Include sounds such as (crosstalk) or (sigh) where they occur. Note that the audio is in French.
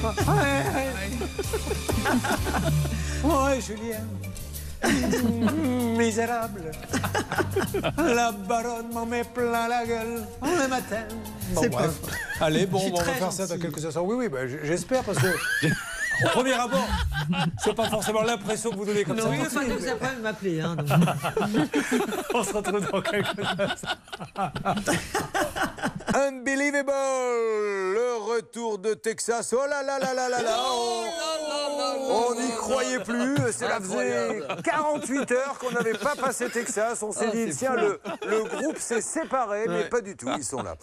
(laughs) Ouais, Julien. Misérable. La baronne m'en met plein la gueule le matin. Bon, bref. pas- Allez, bon, on va faire ça dans quelques instants. Oui, oui, bah, j'espère parce que. (laughs) Au premier abord, c'est pas forcément l'impression que vous donnez comme ça. Oui, enfin, vous avez pas m'appeler. Hein. (laughs) On se retrouve dans quelques instants. Unbelievable Le retour de Texas. Oh là là là là là là On n'y croyait plus. Cela faisait 48 heures qu'on n'avait pas passé Texas. On s'est Ah, dit, tiens, le groupe s'est séparé, mais pas du tout. Ils sont là.